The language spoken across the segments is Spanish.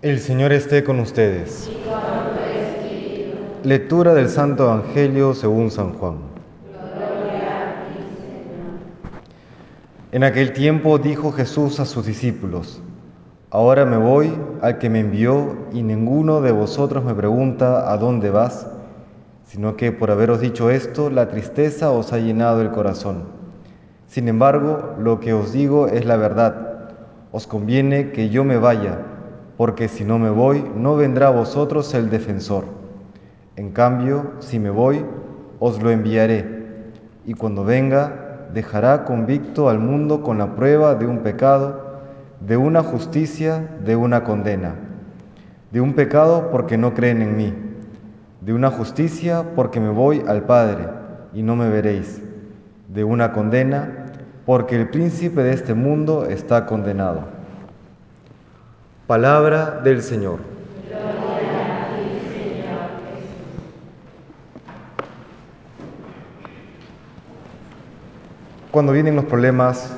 El Señor esté con ustedes. Lectura del Santo Evangelio según San Juan. En aquel tiempo dijo Jesús a sus discípulos, Ahora me voy al que me envió y ninguno de vosotros me pregunta a dónde vas, sino que por haberos dicho esto, la tristeza os ha llenado el corazón. Sin embargo, lo que os digo es la verdad. Os conviene que yo me vaya, porque si no me voy, no vendrá a vosotros el defensor. En cambio, si me voy, os lo enviaré. Y cuando venga, dejará convicto al mundo con la prueba de un pecado, de una justicia, de una condena. De un pecado porque no creen en mí. De una justicia porque me voy al Padre y no me veréis. De una condena porque el príncipe de este mundo está condenado. Palabra del Señor. Cuando vienen los problemas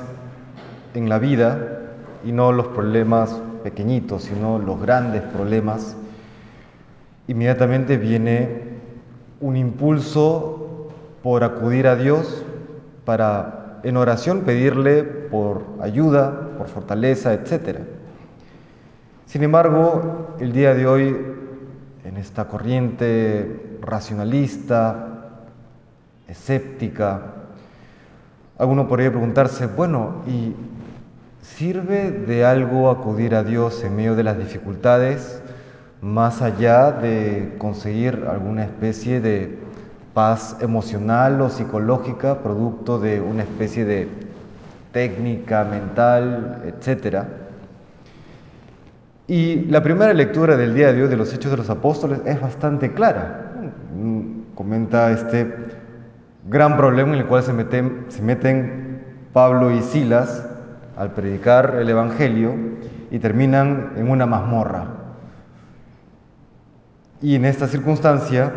en la vida, y no los problemas pequeñitos, sino los grandes problemas, inmediatamente viene un impulso por acudir a Dios para en oración pedirle por ayuda, por fortaleza, etc. Sin embargo, el día de hoy, en esta corriente racionalista, escéptica, alguno podría preguntarse, bueno, ¿y sirve de algo acudir a Dios en medio de las dificultades, más allá de conseguir alguna especie de paz emocional o psicológica, producto de una especie de técnica mental, etcétera? Y la primera lectura del día de hoy de los Hechos de los Apóstoles es bastante clara. Comenta este gran problema en el cual se meten, se meten Pablo y Silas al predicar el Evangelio y terminan en una mazmorra. Y en esta circunstancia,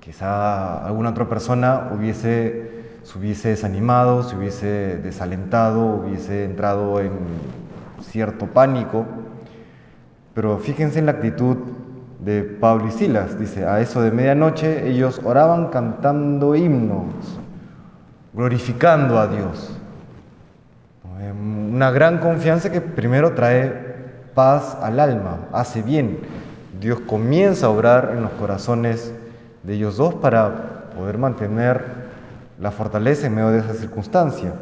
quizá alguna otra persona hubiese, se hubiese desanimado, se hubiese desalentado, hubiese entrado en cierto pánico, pero fíjense en la actitud de Pablo y Silas. Dice, a eso de medianoche ellos oraban cantando himnos, glorificando a Dios. Una gran confianza que primero trae paz al alma, hace bien. Dios comienza a obrar en los corazones de ellos dos para poder mantener la fortaleza en medio de esa circunstancia.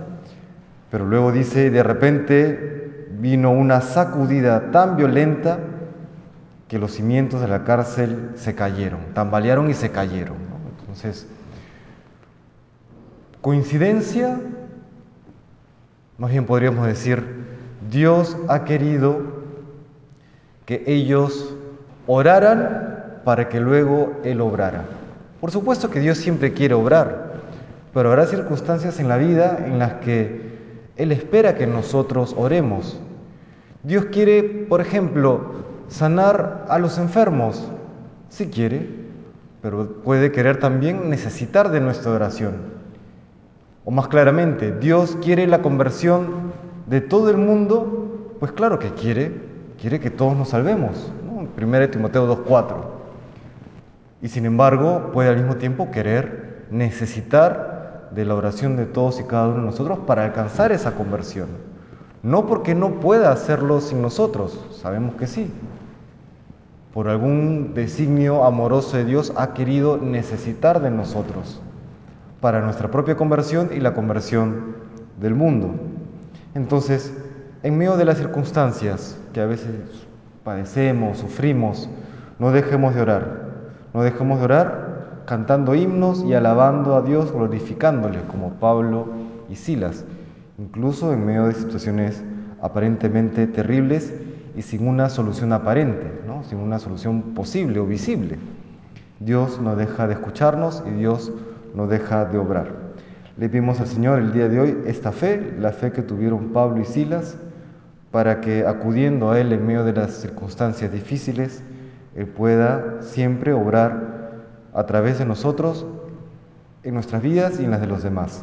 Pero luego dice, de repente vino una sacudida tan violenta que los cimientos de la cárcel se cayeron, tambalearon y se cayeron. Entonces, coincidencia, más bien podríamos decir, Dios ha querido que ellos oraran para que luego Él obrara. Por supuesto que Dios siempre quiere obrar, pero habrá circunstancias en la vida en las que Él espera que nosotros oremos. Dios quiere, por ejemplo, sanar a los enfermos, si quiere, pero puede querer también necesitar de nuestra oración. O más claramente, Dios quiere la conversión de todo el mundo, pues claro que quiere, quiere que todos nos salvemos. ¿no? 1 Timoteo 2.4. Y sin embargo, puede al mismo tiempo querer necesitar de la oración de todos y cada uno de nosotros para alcanzar esa conversión. No porque no pueda hacerlo sin nosotros, sabemos que sí, por algún designio amoroso de Dios, ha querido necesitar de nosotros para nuestra propia conversión y la conversión del mundo. Entonces, en medio de las circunstancias que a veces padecemos, sufrimos, no dejemos de orar. No dejemos de orar cantando himnos y alabando a Dios, glorificándole, como Pablo y Silas, incluso en medio de situaciones aparentemente terribles y sin una solución aparente, ¿no? sin una solución posible o visible. Dios no deja de escucharnos y Dios no deja de obrar. Le pedimos al Señor el día de hoy esta fe, la fe que tuvieron Pablo y Silas, para que acudiendo a Él en medio de las circunstancias difíciles, Él pueda siempre obrar a través de nosotros en nuestras vidas y en las de los demás.